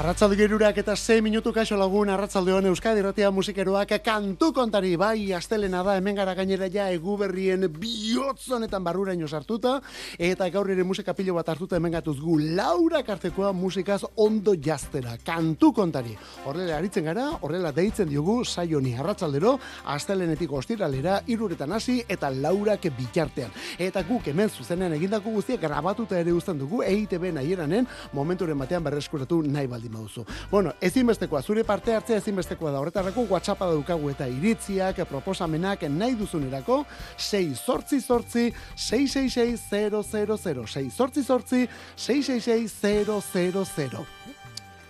Arratzalde gerurak eta 6 minutu kaixo lagun arratzalde hon Euskadi Ratia musikeroak kantu kontari. Bai astelena da hemen gara gainera ja egu berrien bihotzonetan barruraino sartuta. Eta gaur ere musika pilo bat hartuta hemen gatuz gu Laura Kartekoa musikaz ondo jaztera. Kantu kontari. Horrela aritzen gara horrela deitzen diogu saioni arratzaldero astelenetik ostiralera iruretan hasi eta Laurak bitartean. Eta guk hemen zuzenean egindako guztiak grabatuta ere uzten dugu EITB nahieranen momenturen batean berreskuratu nahi baldi baldin Bueno, ezinbestekoa, zure parte hartzea ezinbestekoa da. Horretarako WhatsAppa daukagu eta iritziak, proposamenak nahi duzunerako 6 sortzi sortzi 666 000 6 sortzi sortzi 666 000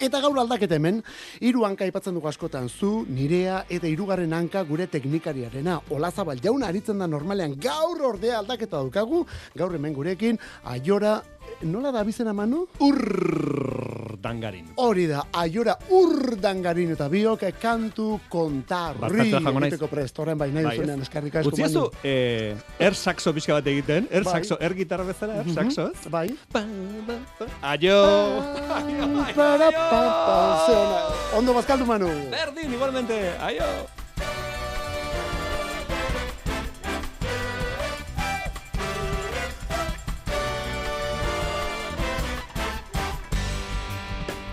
Eta gaur aldaketa hemen, hiru hanka aipatzen dugu askotan zu, nirea eta hirugarren hanka gure teknikariarena. Olazabal jauna aritzen da normalean gaur ordea aldaketa daukagu, gaur hemen gurekin, aiora nola da bizena manu? Urdangarin. Hori da, aiora urdangarin eta biok kantu kontarri. Naiz. prest, horren bai nahi duzunean eskarrik asko Utsi manu. eh, er saxo pixka bat egiten, er Bai. saxo, er gitarra bezala, er Mhm, saxo, ez? Bai. Aio! Ze ona. Ondo bazkaldu manu. Berdin, igualmente, aio!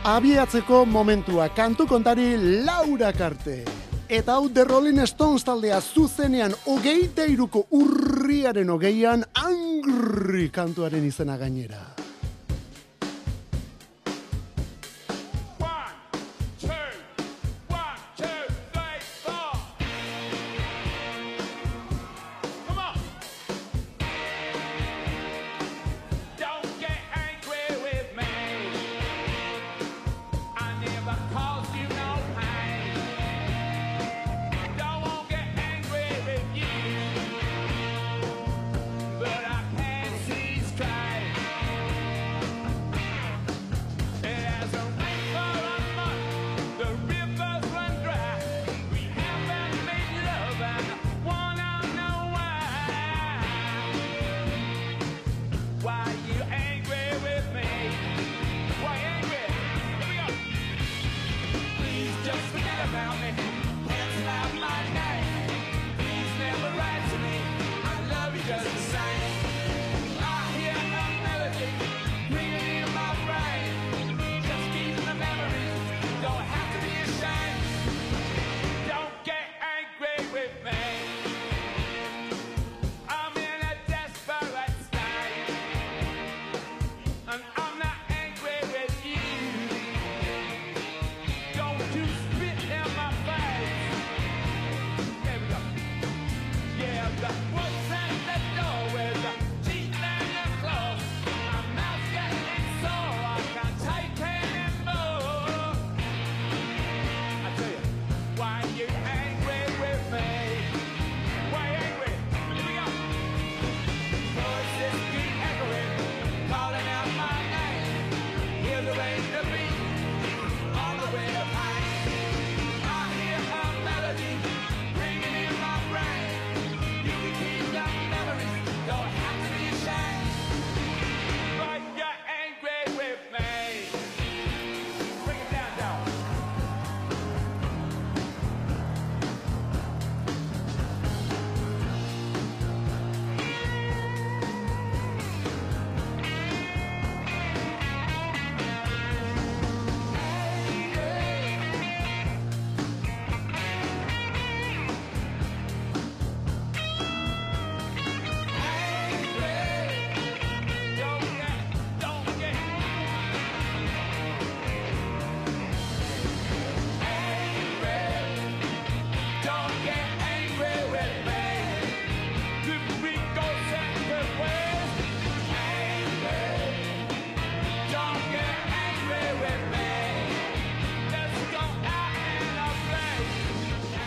Abiatzeko momentua, kantu kontari Laura Karte. Eta hau The Rolling Stones taldea zuzenean hogeita iruko urriaren hogeian angry kantuaren izena gainera.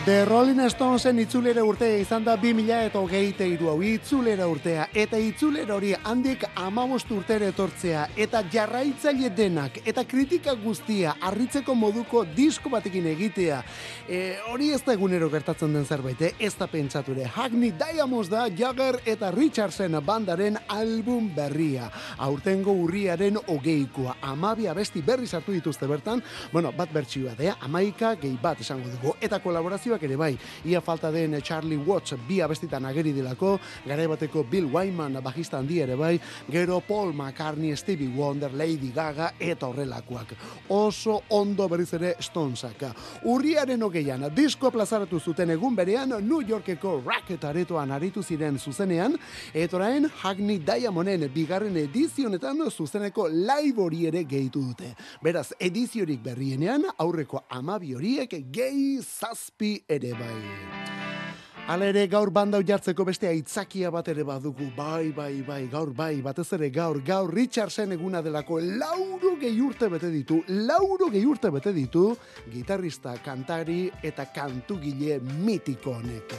The Rolling Stonesen itzulera urtea izan da 2000 eta hogeite hau. Itzulera urtea eta itzulera hori handik amabost urtere etortzea eta jarraitzaile denak eta kritika guztia harritzeko moduko disko batekin egitea. E, hori ez da egunero gertatzen den zerbait, eh? ez da pentsature Hackney Diamonds da Jagger eta Richardson bandaren album berria. Aurtengo urriaren hogeikoa. Amabia besti berri sartu dituzte bertan. Bueno, bat bertsioa da, amaika gehi bat esango dugu. Eta kolaborazio abestiak ere bai. Ia falta den Charlie Watts bi abestitan ageri dilako, gara bateko Bill Wyman bajista handi ere bai, gero Paul McCartney, Stevie Wonder, Lady Gaga eta horrelakoak. Oso ondo berriz ere Stonesak. Urriaren hogeian, disko plazaratu zuten egun berean New Yorkeko Racket aretoan aritu ziren zuzenean, etorain Hackney Diamonden bigarren edizionetan zuzeneko live hori ere gehitu dute. Beraz, ediziorik berrienean, aurreko amabi horiek gehi zazpi ere bai. Hala ere gaur bandau jartzeko beste aitzakia bat ere badugu, bai, bai, bai, gaur, bai, batez ere gaur, gaur, Richardsen eguna delako lauro gehi urte bete ditu, lauro gehi urte bete ditu, gitarrista, kantari eta kantugile mitiko honek.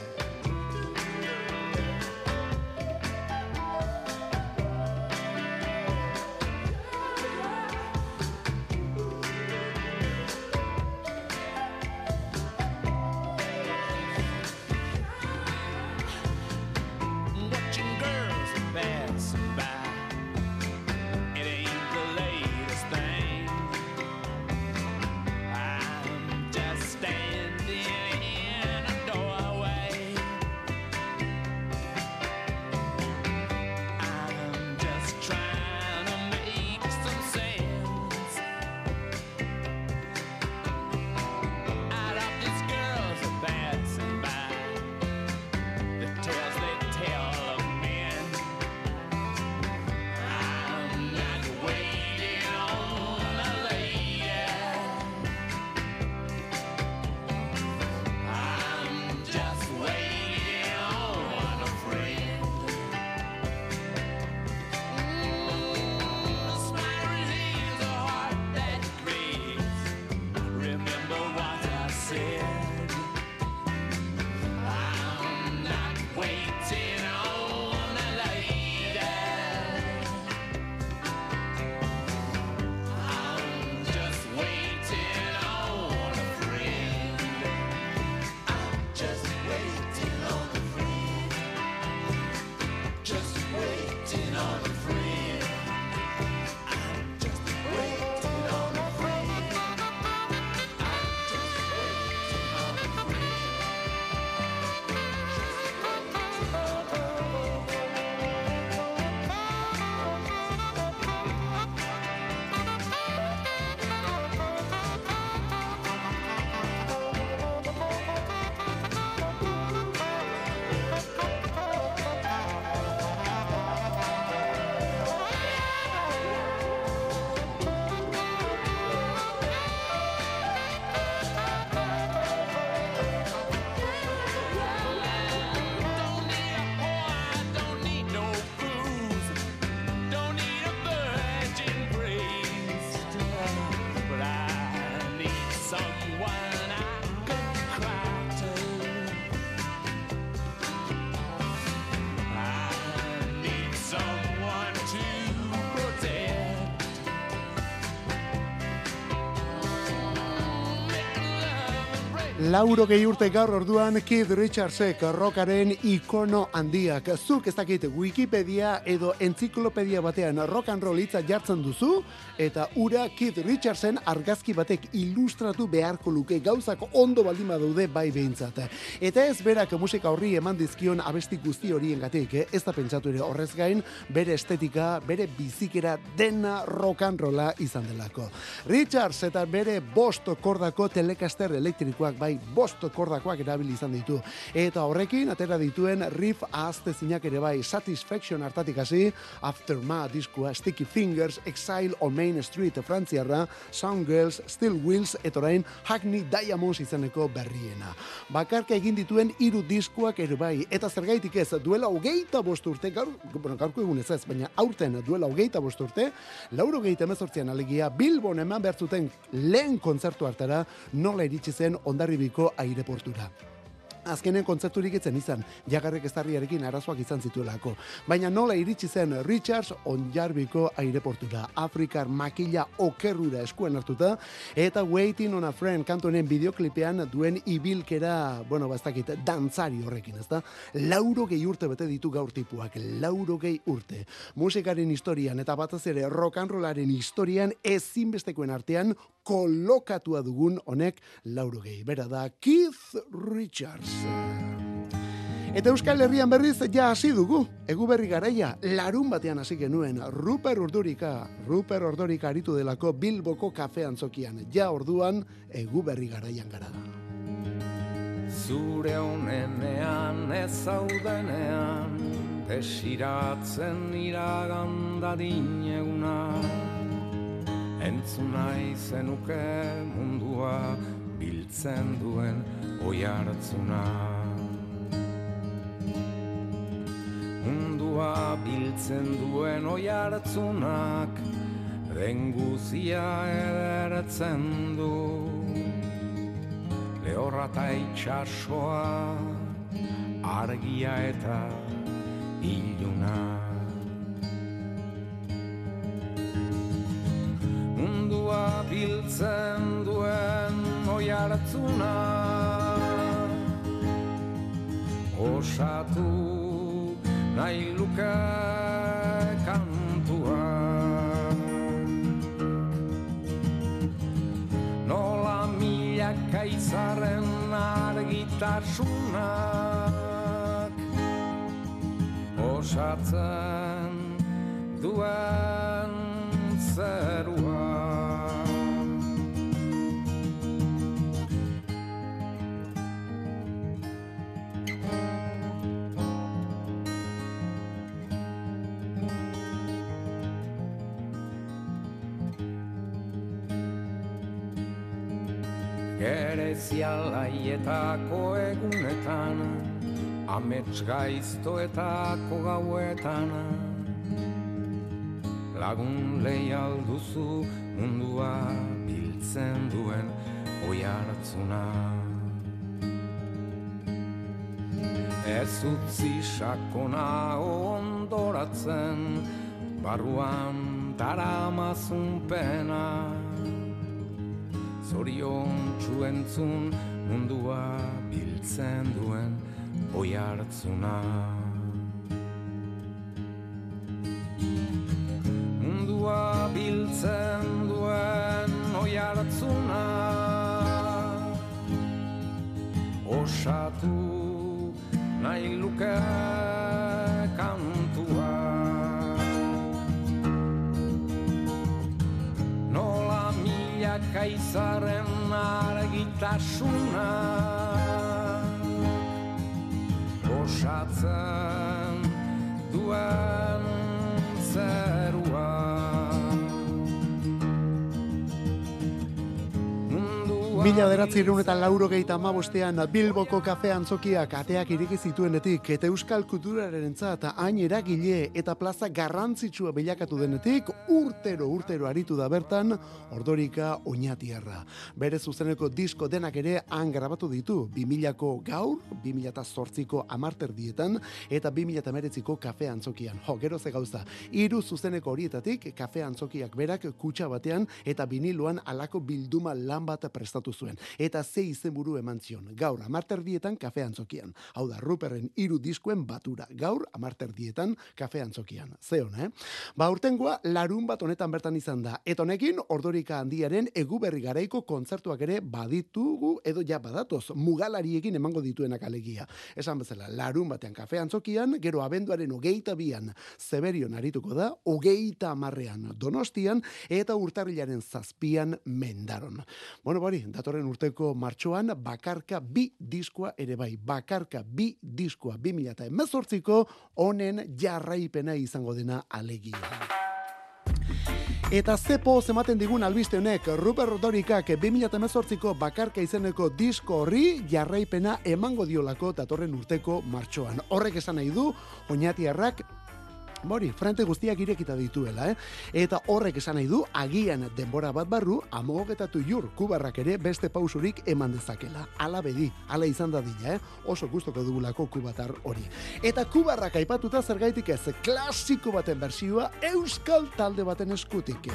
Lauro gehi urte gaur orduan Keith Richardsek rockaren ikono handiak. Zuk ez dakit Wikipedia edo entziklopedia batean rock and roll hitza jartzen duzu eta ura Keith Richardsen argazki batek ilustratu beharko luke gauzak ondo baldin badaude bai behintzat. Eta ez berak musika horri eman dizkion abesti guzti horien gatik, eh? ez da pentsatu ere horrez gain, bere estetika, bere bizikera dena rock and rolla izan delako. Richards eta bere bost kordako telekaster elektrikoak bai bost kordakoak erabili izan ditu. Eta horrekin, atera dituen riff ahazte zinak ere bai Satisfaction hartatik hasi, After Ma diskua, Sticky Fingers, Exile on Main Street, Frantziarra, Sound Girls, Still Wheels, eta orain Hackney Diamonds izeneko berriena. Bakarka egin dituen hiru diskuak ere bai, eta zergaitik ez, duela hogeita bost urte, gaur, bueno, gaurko egun ez ez, baina aurten duela hogeita bost urte, lauro geita mezortzian alegia, Bilbon eman behartzuten lehen kontzertu hartara, nola iritsi zen ondarri Bizkaibiko aireportura. Azkenen kontzerturik etzen izan, jagarrek eztarriarekin arazoak izan zituelako. Baina nola iritsi zen Richards onjarbiko aireportura, Afrikar makila okerrura eskuen hartuta, eta Waiting on a Friend kantonen bideoklipean duen ibilkera, bueno, bastakit, dantzari horrekin, ezta? Lauro gehi urte bete ditu gaur tipuak, lauro gehi urte. Musikaren historian eta batez ere rock and rollaren historian ezinbestekoen artean kolokatua dugun honek lauro gehi. Bera da Keith Richards. Eta Euskal Herrian berriz ja hasi dugu. Egu berri garaia, larun batean hasi genuen. Ruper Urdurika, Ruper Urdurika aritu delako Bilboko kafe antzokian. Ja orduan, egu berri garaian gara da. Zure honenean ez zaudenean Desiratzen iragandadin eguna Entzuna izenuke mundua Biltzen duen oi hartzuna Mundua biltzen duen oi hartzunak Den guzia edertzen du. Lehorra eta itxasoa Argia eta iluna. Mundua biltzen duen oi hartzuna Osatu nahi luke kantua. Nola milaka izarren argitasunak Osatzen duen zerua Gerezia laietako egunetan Amets gaiztoetako gauetan Lagun leial duzu mundua biltzen duen oi hartzuna Ez utzi sakona ondoratzen Barruan daramazun pena. Zorion txuentzun mundua biltzen duen oi hartzuna. Mundua biltzen duen oi hartzuna. Osatu nahi luke kantua. Nola milaka izarren argitasuna Osatzen Mila deratzi eta lauro gehieta amabostean Bilboko kafe antzokiak ateak ireki zituenetik eta euskal kulturaren entzat hain eragile eta plaza garrantzitsua bilakatu denetik urtero urtero aritu da bertan ordorika oinatiarra. Bere zuzeneko disko denak ere han grabatu ditu 2000ko gaur, 2008ko amarter dietan eta 2008ko kafe antzokian. Jo, gero ze gauza, hiru zuzeneko horietatik kafe antzokiak berak kutsa batean eta biniloan alako bilduma lan bat prestatu zuen. Eta ze izenburu eman zion. Gaur amarterdietan kafe antzokian. Hau da, Ruperren hiru diskoen batura. Gaur amarterdietan kafe antzokian. Ze hona, eh? Ba, urtengoa larun bat honetan bertan izan da. Eta honekin, ordorika handiaren egu berri garaiko kontzertuak ere baditugu edo ja badatoz mugalariekin emango dituenak alegia. Esan bezala, larun batean kafe antzokian, gero abenduaren hogeita bian zeberion arituko da, hogeita amarrean donostian, eta urtarrilaren zazpian mendaron. Bueno, bori, datorren urteko martxoan, bakarka bi diskoa ere bai, bakarka bi diskoa, bi mila eta emezortziko, honen jarraipena izango dena alegia. Eta zepo ematen digun albiste honek, Ruper Rodorikak 2018ko bakarka izeneko disko horri jarraipena emango diolako datorren urteko martxoan. Horrek esan nahi du, oinatiarrak Bori, frente guztiak irekita dituela, eh? Eta horrek esan nahi du, agian denbora bat barru, amogetatu jur, kubarrak ere beste pausurik eman dezakela. Ala bedi, ala izan da dila, eh? Oso gustoko dugulako kubatar hori. Eta kubarrak aipatuta zergaitik ez, klasiko baten bersioa, euskal talde baten eskutik.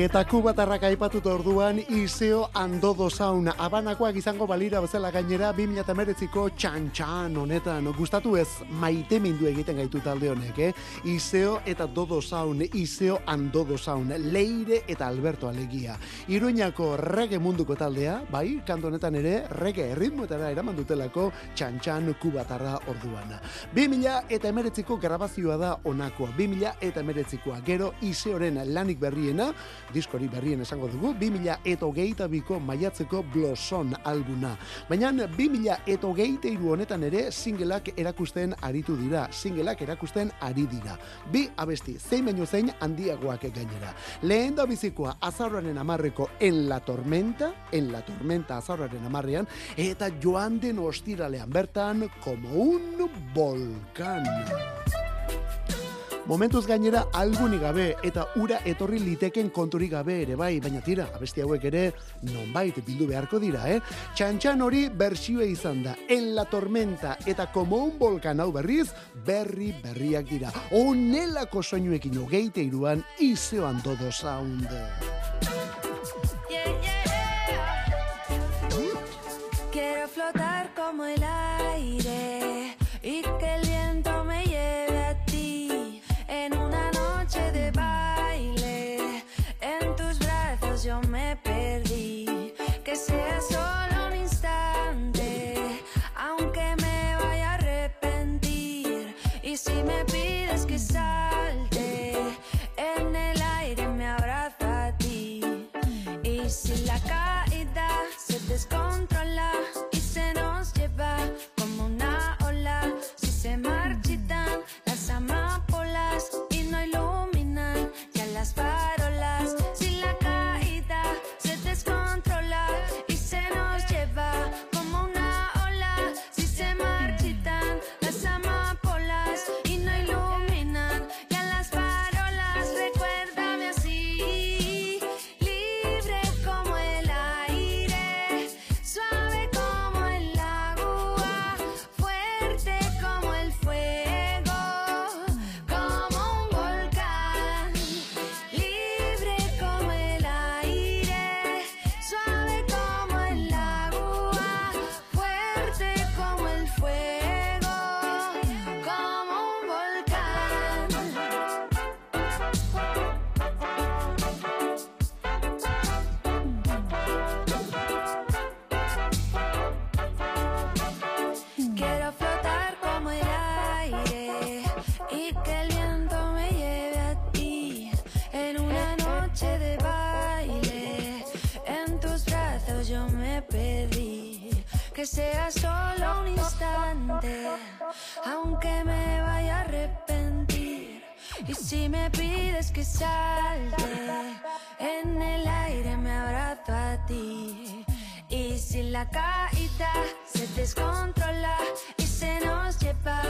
Eta kubatarrak aipatut orduan Iseo Andodo Saun abanakoak izango balira bezala gainera 2019ko txantxan honetan gustatu ez maite mindu egiten gaitu talde honek, eh? Iseo eta Dodo Saun, Iseo Andodo Saun, Leire eta Alberto Alegia. Iruñako rege munduko taldea, bai, kanto honetan ere rege erritmoetara eraman dutelako txantxan kubatarra orduan. 2000 eta grabazioa da onakoa, 2000 eta. Gero Iseoren lanik berriena, diskori berrien esango dugu, 2000 eta hogeita biko maiatzeko Blosson albuna. Baina 2000 eta hogeita iru honetan ere singleak erakusten aritu dira, singleak erakusten ari dira. Bi abesti, zein baino zein handiagoak gainera. Lehen da bizikoa azarroaren amarreko En la Tormenta, En la Tormenta azarroaren amarrean, eta joan den ostiralean bertan, como un volcán. Momentuz gainera algunik gabe eta ura etorri liteken konturik gabe ere bai, baina tira, abesti hauek ere nonbait bildu beharko dira, eh? Txantxan hori bersioa izan da, en la tormenta eta como un volcan hau berriz, berri berriak dira. Onelako soinuekin hogeite iruan, izeoan dodo yeah. Quiero flotar como el aire y gone. Me pides que salte, en el aire me abrazo a ti. Y si la caída se descontrola y se nos lleva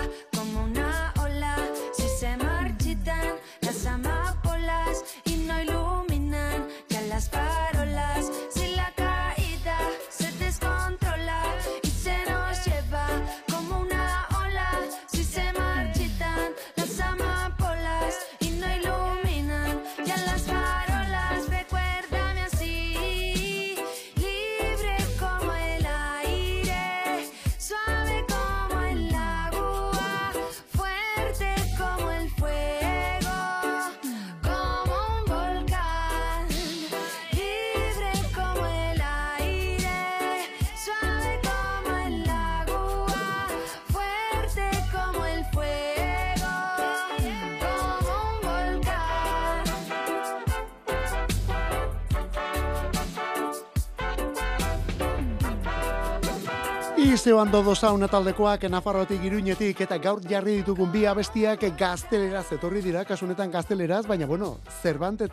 Izeo hando dozauna taldekoak Nafarrotik iruñetik eta gaur jarri ditugun bi abestiak gazteleraz etorri dira, kasunetan gazteleraz, baina bueno, Cervantes,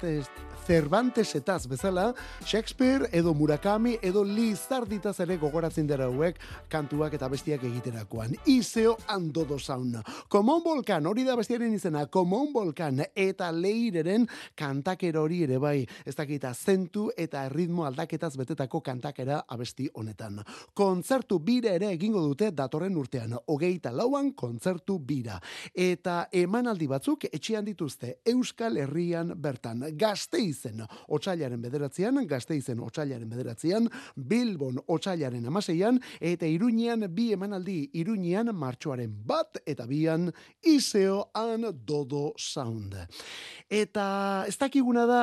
Cervantesetaz bezala, Shakespeare edo Murakami edo Lizarditaz ere gogoratzen dira hauek kantuak eta bestiak egiterakoan. Izeo hando dozauna. Komon Volkan, hori da bestiaren izena, Komon Volkan eta leireren kantakero hori ere bai, ez dakita zentu eta ritmo aldaketaz betetako kantakera abesti honetan. Kontzertu bira ere egingo dute datorren urtean, hogeita lauan kontzertu bira. Eta emanaldi batzuk etxean dituzte Euskal Herrian bertan. Gazteizen otsailaren bederatzean, Gazteizen otsailaren bederatzean, Bilbon otsailaren amaseian, eta Iruñean bi emanaldi, Iruñean martxoaren bat, eta bian Iseo and Dodo Sound. Eta ez dakiguna da,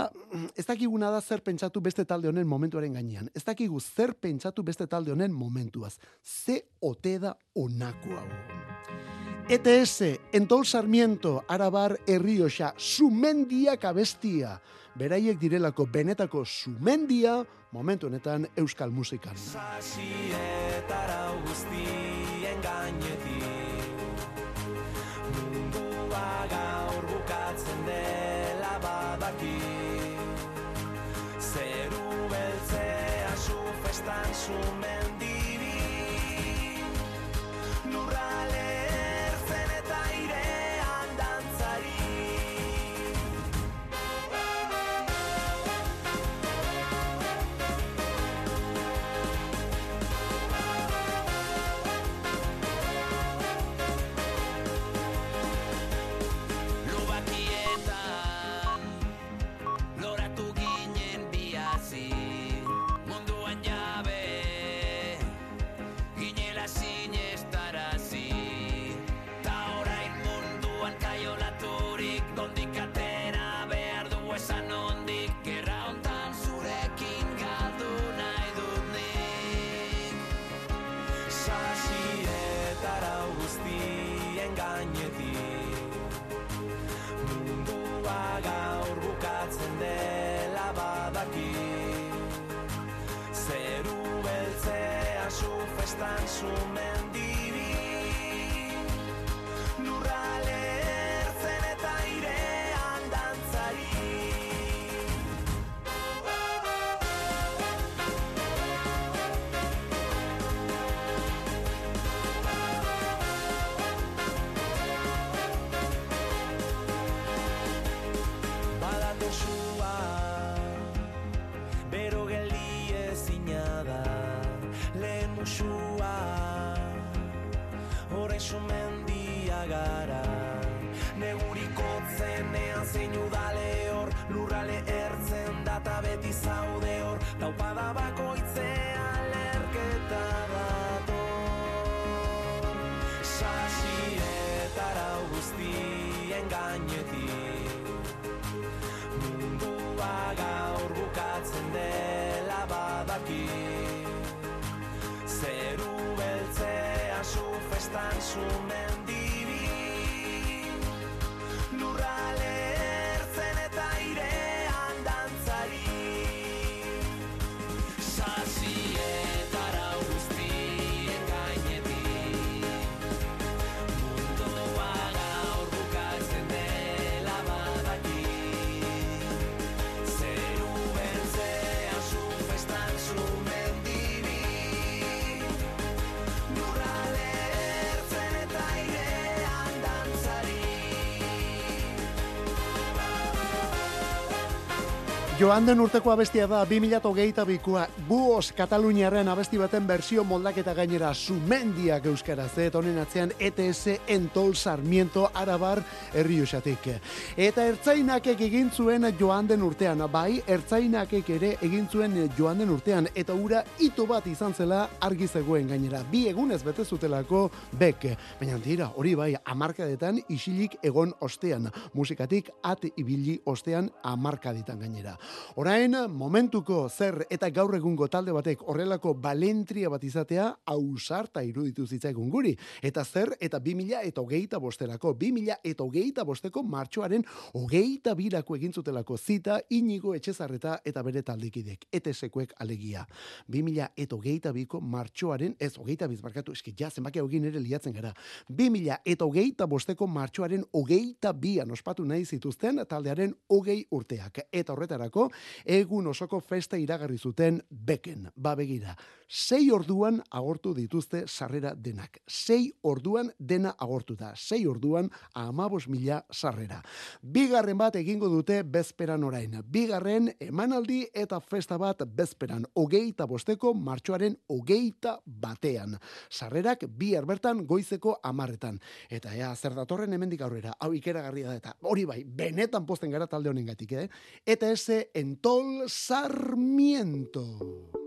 ez dakiguna da zer pentsatu beste talde honen momentuaren gainean. Ez dakigu zer pentsatu beste talde honen momentuaz. Ze ote da onako hau. ETS, Entol Sarmiento, Arabar, Errioxa, Sumendiak abestia. Beraiek direlako benetako sumendia, momentu honetan euskal musikan. Sasietara guztien gainetik Mundua gaur bukatzen dela badaki Zeru beltzea su festan sumendiri gainetik. Mundua gaur bukatzen dela badaki. Zeru beltzea su festan sumendiri gainetik Mundua gaur bukatzen dela badaki. Zeru beltzea su festan sumendiri Joan den urteko abestia da 2008 bikoa Buos Kataluniaren abesti baten bersio moldaketa gainera Sumendiak euskaraz eta honen atzean ETS Entol Sarmiento Arabar Herriusatik. Eta ertzainakek egin zuen joan den urtean, bai, ertzainakek ere egin zuen joan den urtean eta ura ito bat izan zela argi zegoen gainera. Bi egunez bete zutelako bek. Baina tira, hori bai, amarkadetan isilik egon ostean. Musikatik at ibili ostean amarkadetan gainera. Orain, momentuko zer eta gaur egungo talde batek horrelako balentria bat izatea ausarta iruditu zitzaigun guri. Eta zer eta 2000 eta hogeita bosterako, 2000 eta hogeita bosteko martxoaren hogeita birako egin zutelako zita inigo etxezarreta eta bere taldikidek. Etesekuek alegia. 2000 eta hogeita biko martxoaren, ez hogeita bizbarkatu, eski ja, zenbaki hogin ere liatzen gara. 2000 eta hogeita bosteko martxoaren hogeita bian ospatu nahi zituzten taldearen hogei urteak. Eta horretarako, egun osoko festa iragarri zuten beken. Ba begira, sei orduan agortu dituzte sarrera denak. Sei orduan dena agortu da. Sei orduan amabos mila sarrera. Bigarren bat egingo dute bezperan orain. Bigarren emanaldi eta festa bat bezperan. Ogeita bosteko martxoaren ogeita batean. Sarrerak bi bertan goizeko amarretan. Eta ea, zer datorren hemendik aurrera, hau ikeragarria da eta hori bai, benetan posten gara talde honengatik, eh? Eta ese Entol Sarmiento.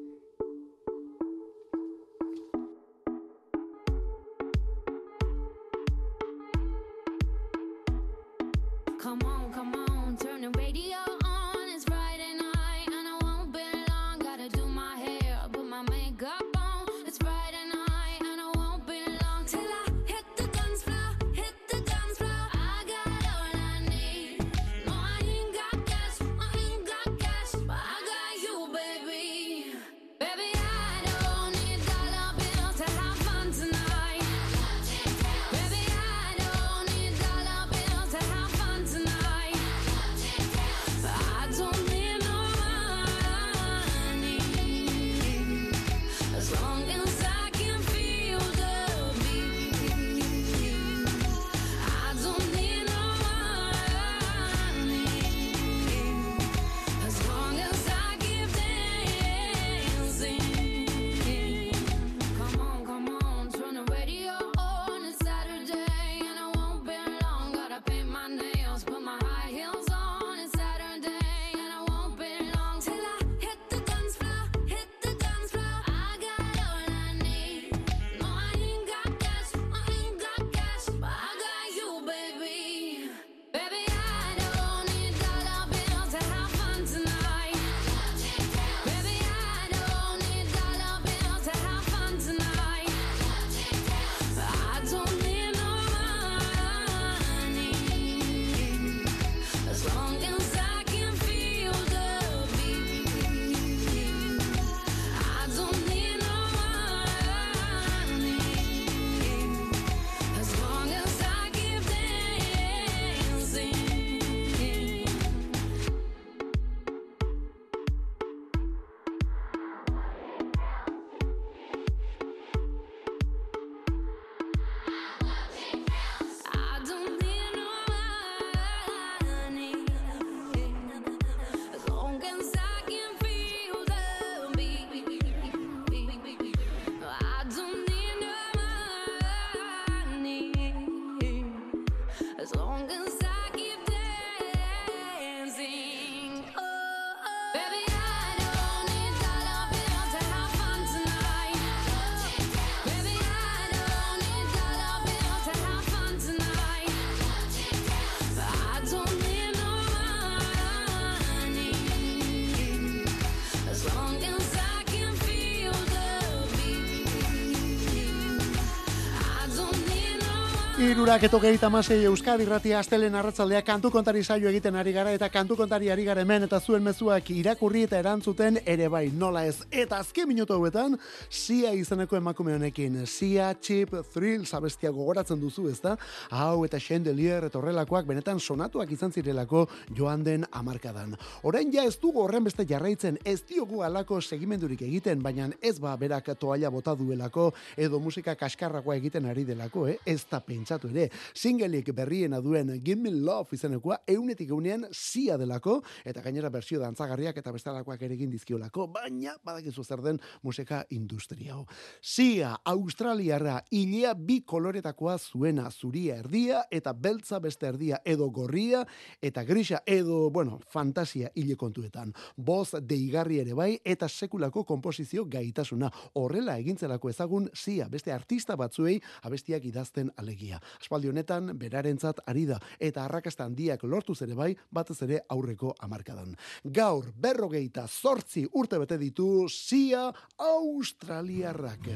Irurak eto gehieta masei Euskadi Ratia Astelen arratzaldea kantu kontari saio egiten ari gara eta kantu kontari ari gara hemen eta zuen mezuak irakurri eta erantzuten ere bai nola ez. Eta azken minutu hauetan, Sia izeneko emakume honekin, Sia Chip Thrills abestia gogoratzen duzu ezta? Hau eta Chandelier eta horrelakoak benetan sonatuak izan zirelako joan den amarkadan. Orain ja ez dugu horren beste jarraitzen, ez diogu alako segimendurik egiten, baina ez ba berak toalla bota duelako edo musika kaskarragoa egiten ari delako, eh? ez da pentsa pentsatu ere. Singleik berriena duen Give Me Love izenekoa eunetik eunean zia delako, eta gainera bersio dantzagarriak eta bestelakoak ere egin dizkiolako, baina badakizu zer den musika industria. Zia, Australiarra, ilea bi koloretakoa zuena, zuria erdia eta beltza beste erdia edo gorria eta grisa edo, bueno, fantasia hile kontuetan. Boz deigarri ere bai eta sekulako komposizio gaitasuna. Horrela egintzelako ezagun zia, beste artista batzuei abestiak idazten alegia. Aspaldi honetan berarentzat ari da eta arrakasta handiak lortuz ere bai batez ere aurreko hamarkadan. Gaur berrogeita zortzi urte bete ditu zia australiarrak.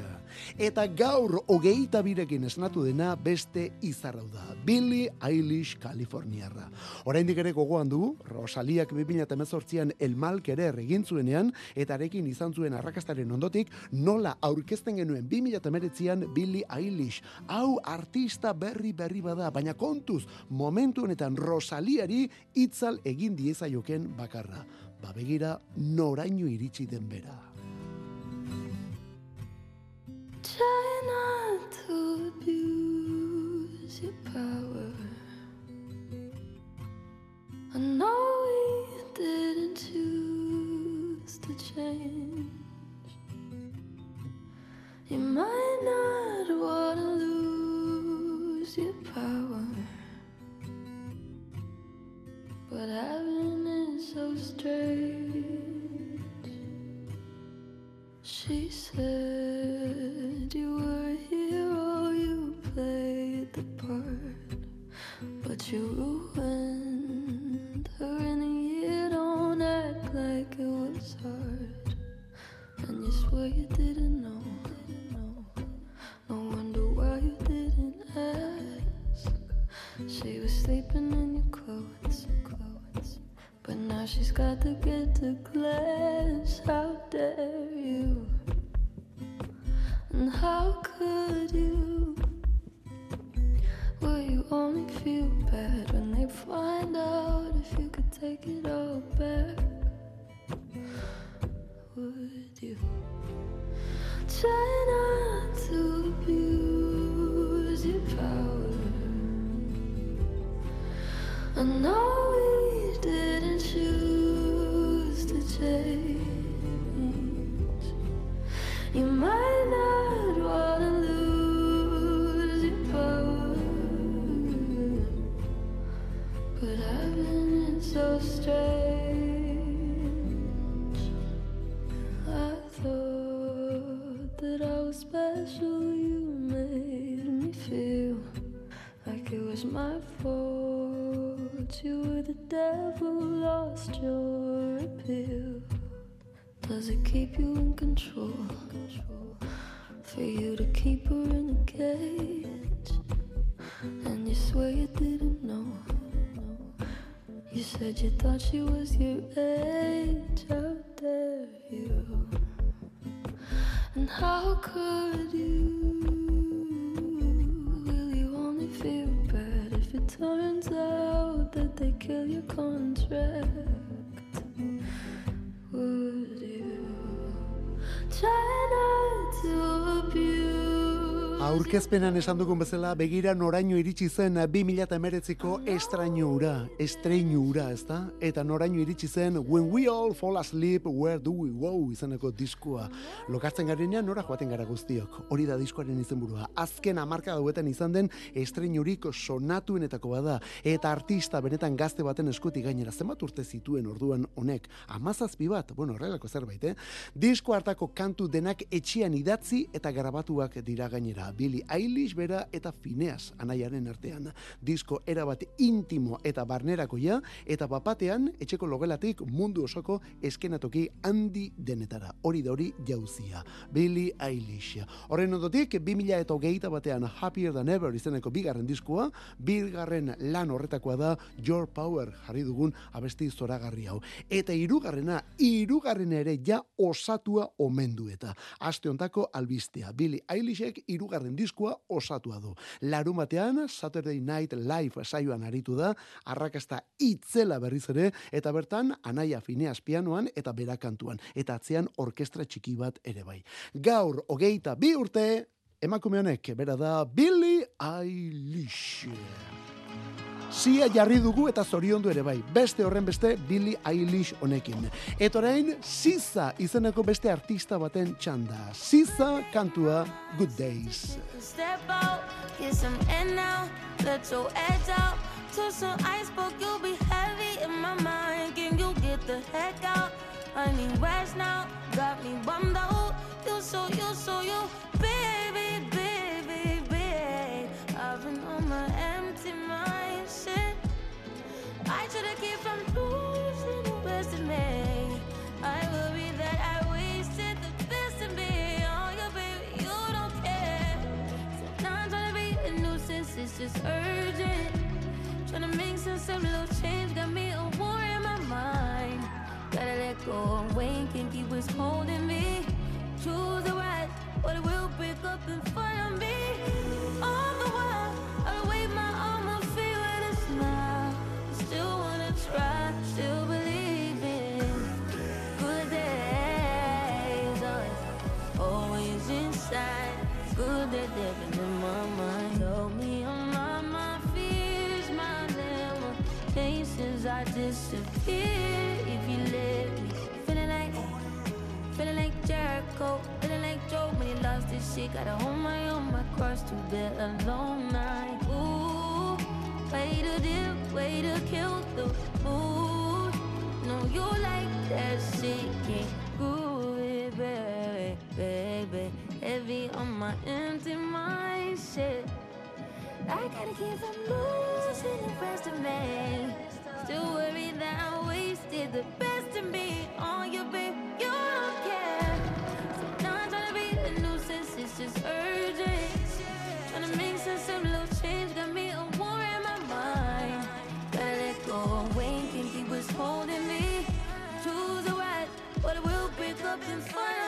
Eta gaur hogeita birekin esnatu dena beste izarrau da. Billy Eilish Kaliforniarra. Oraindik ere gogoan du, Rosaliak 2018an El Malkerer egin zuenean eta arekin izan zuen arrakastaren ondotik nola aurkezten genuen 2019an Billy Eilish. Hau artista berri berri bada, baina kontuz momentu honetan Rosaliari itzal egin diezaioken bakarra. Ba begira noraino iritsi den bera. Try special. You made me feel like it was my fault. You were the devil, lost your appeal. Does it keep you in control? For you to keep her in a cage, and you swear you didn't know. You said you thought she was your age. How could you? Will you only feel bad if it turns out that they kill your contract? Aurkezpenan esan dugun bezala, begira noraino iritsi zen 2019ko estraino ura, estreinu ura, ez da? Eta noraino iritsi zen When We All Fall Asleep, Where Do We Go izeneko diskua. Lokartzen garenean nora joaten gara guztiok. Hori da diskoaren izenburua. Azken hamarka dauetan izan den estreinurik sonatuenetako bada. Eta artista benetan gazte baten eskutik gainera zenbat urte zituen orduan honek. Amazazpi bat, bueno, horrelako zerbait, eh? Disko hartako kantu denak etxean idatzi eta grabatuak dira gainera. Billy Eilish bera eta Phineas anaiaren artean. Disko erabat intimo eta barnerakoia eta bapatean etxeko logelatik mundu osoko eskenatoki handi denetara. Hori da hori jauzia. Billy Eilish. Horren ondotik 2000 eta hogeita batean Happier Than Ever izeneko bigarren diskoa, bigarren lan horretakoa da Your Power jarri dugun abesti zoragarri hau. Eta hirugarrena, hirugarrena ere ja osatua omendu eta. Aste hontako albistea. Billy Eilishek hirugarren diskoa osatua du. Larumatean Saturday Night Live saioan aritu da, arrakasta itzela berriz ere, eta bertan anaia fineaz pianoan eta berakantuan, eta atzean orkestra txiki bat ere bai. Gaur, hogeita bi urte, emakume honek, bera da Billy Eilish. Zia jarri dugu eta zoriondu ere bai. Beste horren beste Billy Eilish honekin. Eta orain, Siza izeneko beste artista baten txanda. Siza kantua Good Days. Step out, get some air now, let your edge out. To some iceberg, you'll be heavy in my mind. Can you get the heck out? I need rest now, got me bummed out. You so, you so, you, baby, just urgent. Trying to make some simple change, got me a war in my mind. Gotta let go and wait, can't keep what's holding me. Choose the right, but it will pick up front of me. All limitations. I disappear if you let me. Feeling like, feeling like Jericho. Feeling like Joe when he lost his shit. Gotta hold my own, my cross to bear a long night. Ooh, way to dip, way to kill the mood. No, you like that shit, can't groove it, baby, baby. Heavy on my empty mind, shit. I gotta keep from losing the rest of me. Still worry that I wasted the best of me on you, babe. You don't care. So now I'm trying to be a nuisance, it's just urgent. Trying to make sense of little change, got me a war in my mind. Gotta let go and wait, can't keep what's holding me. Choose the right, but it will pick up in front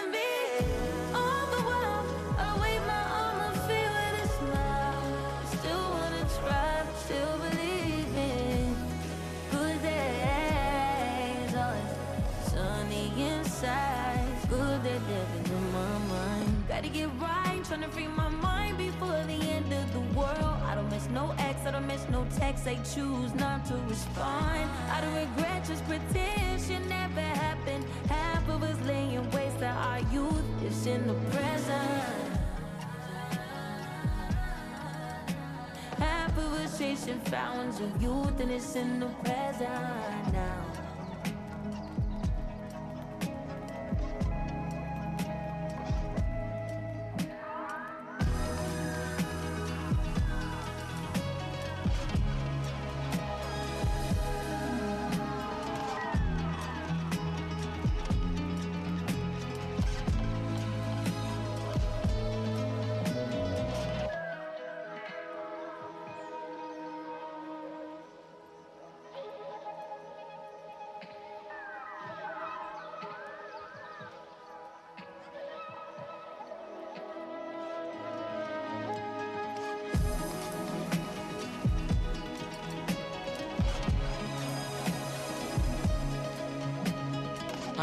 get right, tryna free my mind before the end of the world. I don't miss no ex, I don't miss no text. They choose not to respond. I don't regret, just pretend shit never happened. Half of us laying waste to our youth is in the present. Half of us chasing fountains of youth and it's in the present now.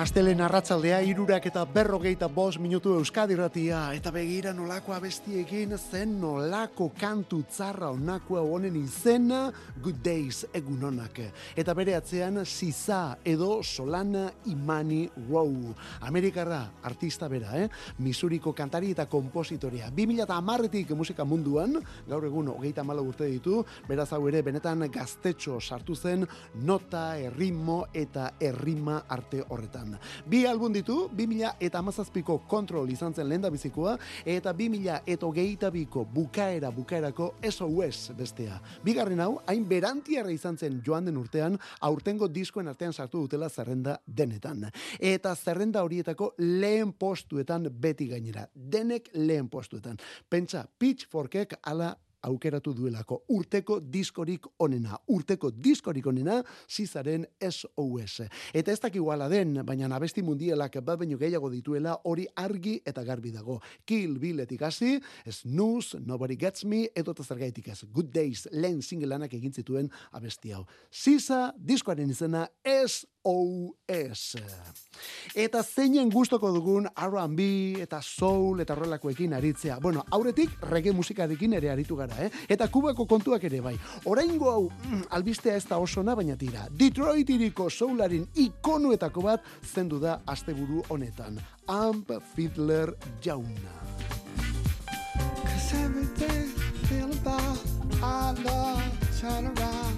Astelen arratzaldea irurak eta berrogeita bost minutu Euskadi ratia eta begira nolako abestiekin zen nolako kantu tzarra onakoa honen izena Good Days egun onak. Eta bere atzean Siza edo Solana Imani Row. Amerikarra artista bera, eh? Misuriko kantari eta kompositoria. 2000 eta amarretik musika munduan, gaur egun hogeita malo urte ditu, beraz hau ere benetan gaztetxo sartu zen nota, erritmo eta errima arte horretan. Bi album ditu, 2000 eta amazazpiko kontrol izan zen lehen bizikoa, eta 2000 eta hogeita biko bukaera bukaerako SOS bestea. Bigarren hau, hain berantiarra izan zen joan den urtean, aurtengo diskoen artean sartu dutela zerrenda denetan. Eta zerrenda horietako lehen postuetan beti gainera. Denek lehen postuetan. Pentsa, Pitchforkek ala aukeratu duelako urteko diskorik onena, urteko diskorik onena zizaren SOS. Eta ez dakigu ala den, baina abesti mundialak bat baino gehiago dituela hori argi eta garbi dago. Kill Billetik hasi, Snooze, Nobody Gets Me, edo eta zergaitik ez, Good Days, lehen singelanak egin zituen abesti hau. Ziza, diskoaren izena SOS. Eta zeinen gustoko dugun R&B eta soul eta horrelakoekin aritzea. Bueno, aurretik reggae musikarekin ere aritu gara, eh? Eta kubako kontuak ere bai. Oraingo hau mm, albistea ez da osona, baina tira. Detroit iriko soularen ikonuetako bat zendu da asteburu honetan. Amp Fiddler jauna. Cause everything I feel about our love, turn around,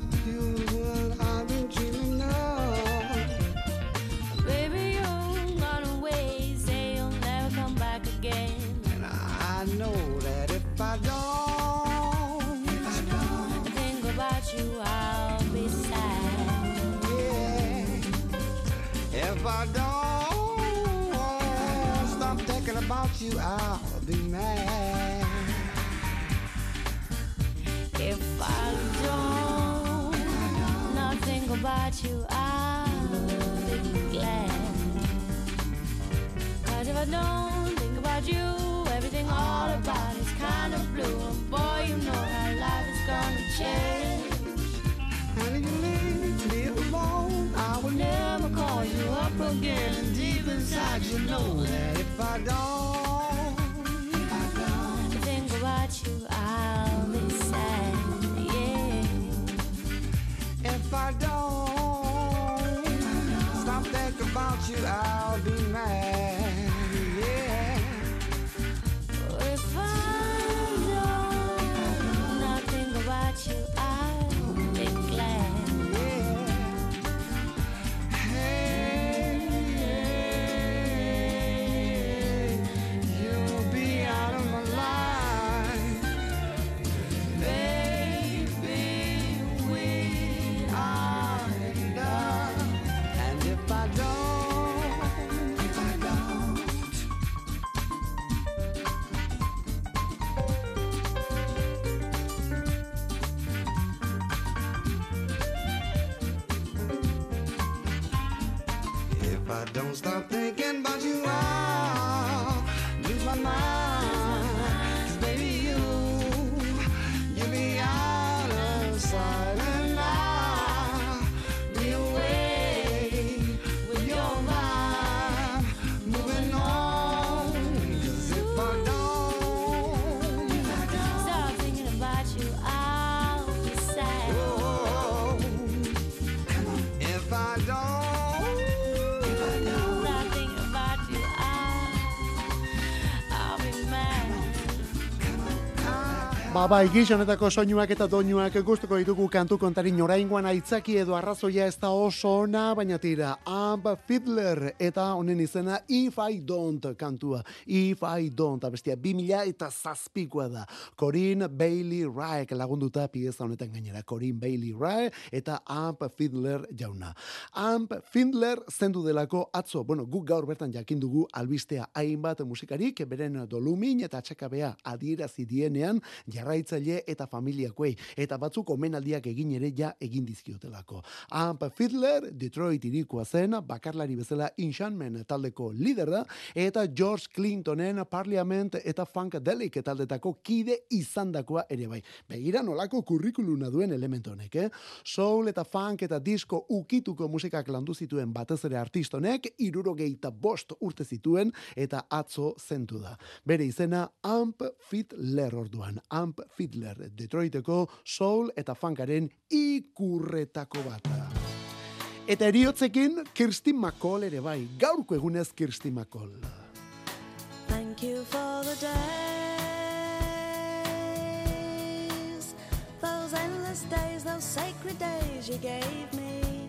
you, I'll be mad. If I don't, not think about you, I'll be glad. Cause if I don't think about you, everything all about is kind of blue. And boy, you know how life is gonna change. And if you leave me alone, I will Never call you up again. And deep inside, you know that if I don't, If I bai, gizonetako soinuak eta doinuak gustuko ditugu kantu kontarin oraingoan aitzaki edo arrazoia ez da oso ona, baina tira, Amp Fiddler eta honen izena If I Don't kantua. If I Don't, abestia, 2000 eta zazpikoa da. Corinne Bailey Raek lagunduta pieza honetan gainera. Corinne Bailey Raek eta Amp Fiddler jauna. Amp Fiddler zendu delako atzo, bueno, guk gaur bertan jakin dugu albistea hainbat musikarik, beren dolumin eta atxakabea adierazi dienean, jarraitzaile eta familiakoei, eta batzuk omenaldiak egin ere ja egin dizkiotelako. Amp Fiddler, Detroit irikoa zen, bakarlari bezala Inshanmen taldeko lidera, eta George Clintonen Parliament eta Funkadelic taldetako kide izandakoa ere bai. Begira nolako kurrikuluna duen elementu honek, eh? Soul eta funk eta disco ukituko musikak landu zituen batez ere artistonek, irurogeita bost urte zituen, eta atzo zentu da. Bere izena Amp Fiddler orduan. Amp Fiddler, Detroiteko soul eta funkaren ikurretako bata. Eta eriotzekin Kirsty McCall ere bai, gaurko egunez Kirsty McCall. Thank you for the days, those endless days, those sacred days you gave me.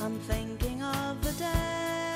I'm thinking of the days.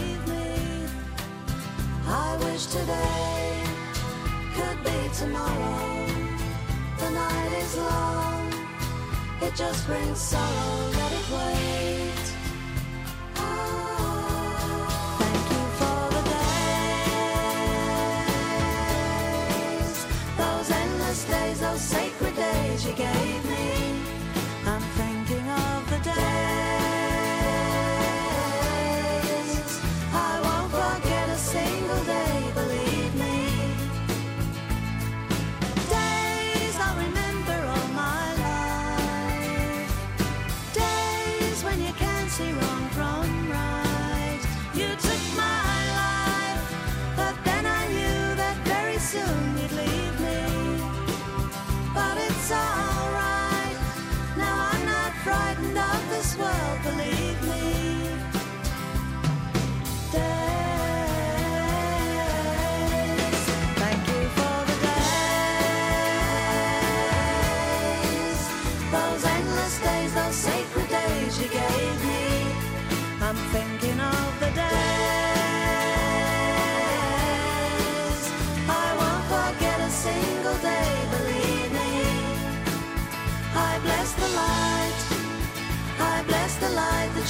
wish today could be tomorrow. The night is long, it just brings sorrow, let it wait.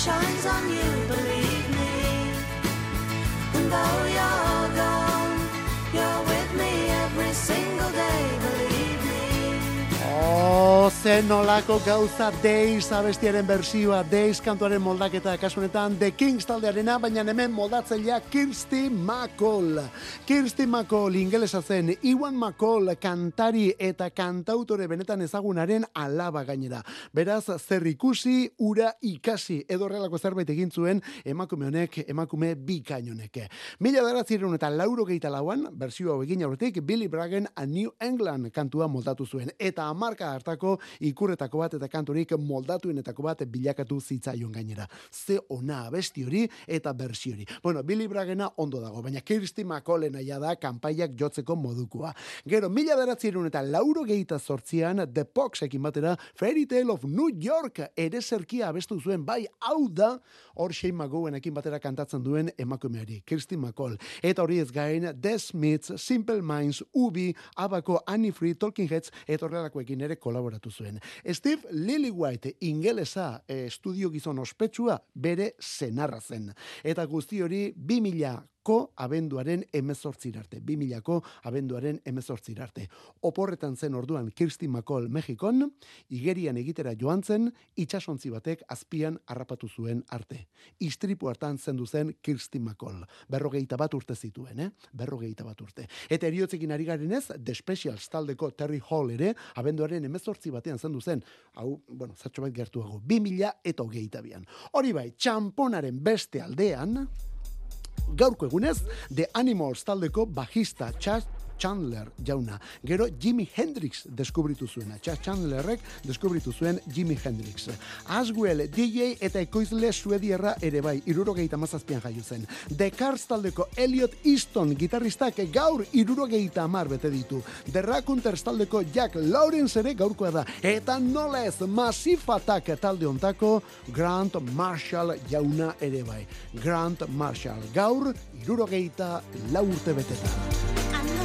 Shines on you, believe me. And though Oh, zen nolako gauza Days abestiaren bersioa, Days kantuaren moldaketa kasunetan The Kings taldearena, baina hemen moldatzailea Kirsty McCall. Kirsty McCall ingelesa zen, Iwan McCall kantari eta kantautore benetan ezagunaren alaba gainera. Beraz, zer ikusi, ura ikasi, edo horrelako zerbait egin zuen emakume honek, emakume bikain honek. Mila daratzirun eta lauro gehieta lauan, bersio egin aurretik, Billy Braggen a New England kantua moldatu zuen. Eta amarka hartako ikurretako bat eta kanturik moldatuenetako bat bilakatu zitzaion gainera. Ze ona abesti hori eta bersio hori. Bueno, Billy Braggena ondo dago, baina Kirsty McCallen aia da kanpaiak jotzeko modukoa. Gero, mila daratzirun eta lauro gehieta sortzian, The Poxekin batera, Fairy Tale of New York ere zerkia abestu zuen, bai, hau da, hor Shane McGowanekin batera kantatzen duen emakumeari, Kirsty McCall. Eta hori ez gain, The Smiths, Simple Minds, Ubi, Abako, Annie Free, Talking Heads, eta horrelakoekin ere kolaboratu zuen. Steve Lillywhite, ingelesa, eh, estudio gizon ospetsua, bere senarra zen. Eta guzti hori, 2000 ko abenduaren emezortzir arte. 2000ko abenduaren emezortzir arte. Oporretan zen orduan Kirsty McCall Mexikon, igerian egitera joan zen, itxasontzi batek azpian harrapatu zuen arte. Istripu hartan zendu zen Kirsty McCall. Berrogeita bat urte zituen, eh? Berrogeita bat urte. Eta eriotzekin ari garen ez, The Specials taldeko Terry Hall ere, abenduaren emezortzi batean zendu zen, hau, bueno, zatxo bat gertuago, 2000 eta hogeita bian. Hori bai, txamponaren beste aldean, gaurko egunez, The Animals taldeko bajista Chas Chandler jauna. Gero Jimi Hendrix deskubritu zuena. Chas Chandlerrek deskubritu zuen Jimi Hendrix. Aswell, DJ eta ekoizle suedierra ere bai, irurogeita mazazpian jaio zen. The Cars taldeko Elliot Easton gitarristak gaur irurogeita amar bete ditu. The Raconteurs taldeko Jack Lawrence ere gaurkoa da. Eta nola ez Massive Attack talde ontako Grant Marshall jauna ere bai. Grant Marshall gaur irurogeita lau urte betetan.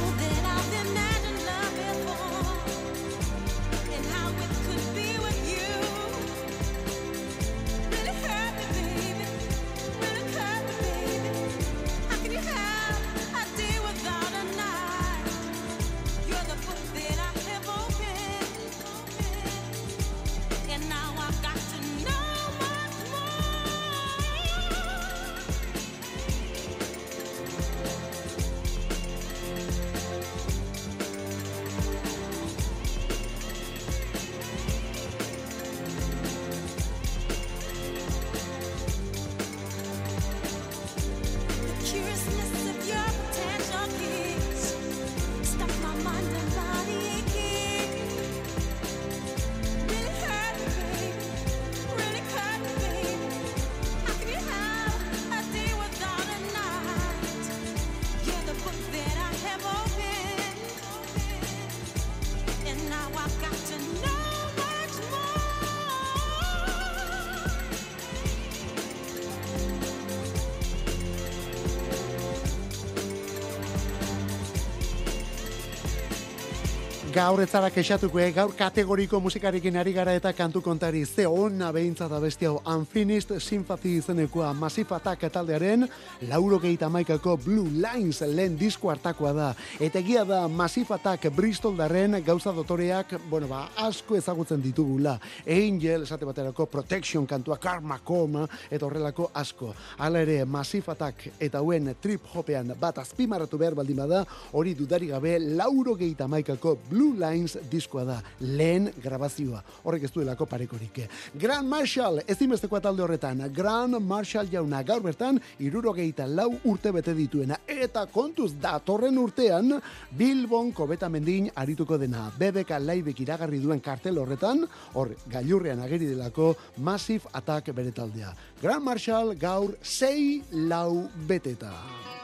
Gaur ez zara kexatuko, eh? gaur kategoriko musikarekin ari gara eta kantu kontari ze onna behintzat abesti hau Unfinished Sympathy izenekoa Massive Attack taldearen lauro gehieta maikako Blue Lines lehen disko hartakoa da. Eta egia da Massive Attack Bristol darren gauza dotoreak, bueno ba, asko ezagutzen ditugula. Angel, esate baterako Protection kantua, Karma Coma, eta horrelako asko. Hala ere, Massive Attack eta hauen trip hopean bat azpimarratu behar baldin bada, hori dudari gabe lauro gehieta maikako Blue Lines diskoa da, lehen grabazioa. Horrek ez duelako parekorik. Grand Marshall, ezimesteko talde horretan, Grand Marshall jauna gaur bertan, irurogeita lau urte bete dituena. Eta kontuz datorren urtean, Bilbon kobeta mendin arituko dena. BBK laibek iragarri duen kartel horretan, hor gailurrean ageri delako Massive Attack bere taldea. Grand Marshall gaur sei lau beteta.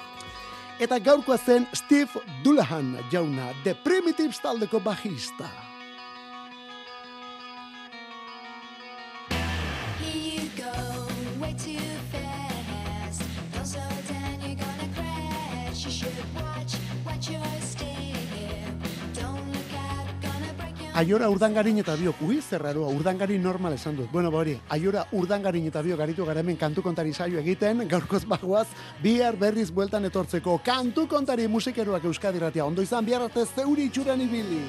Eta gaurkoa zen Steve Dullahan jauna, The Primitives taldeko bajista. Aiora urdangarin eta biok, ui, zerraroa, urdangarin normal esan dut. Bueno, ba hori, aiora urdangarin eta biok garitu gara hemen kantu kontari saio egiten, gaurkoz bagoaz, bihar berriz bueltan etortzeko kantu kontari musikeroak euskadiratia. Ondo izan, bihar arte zeuri itxuran ibili.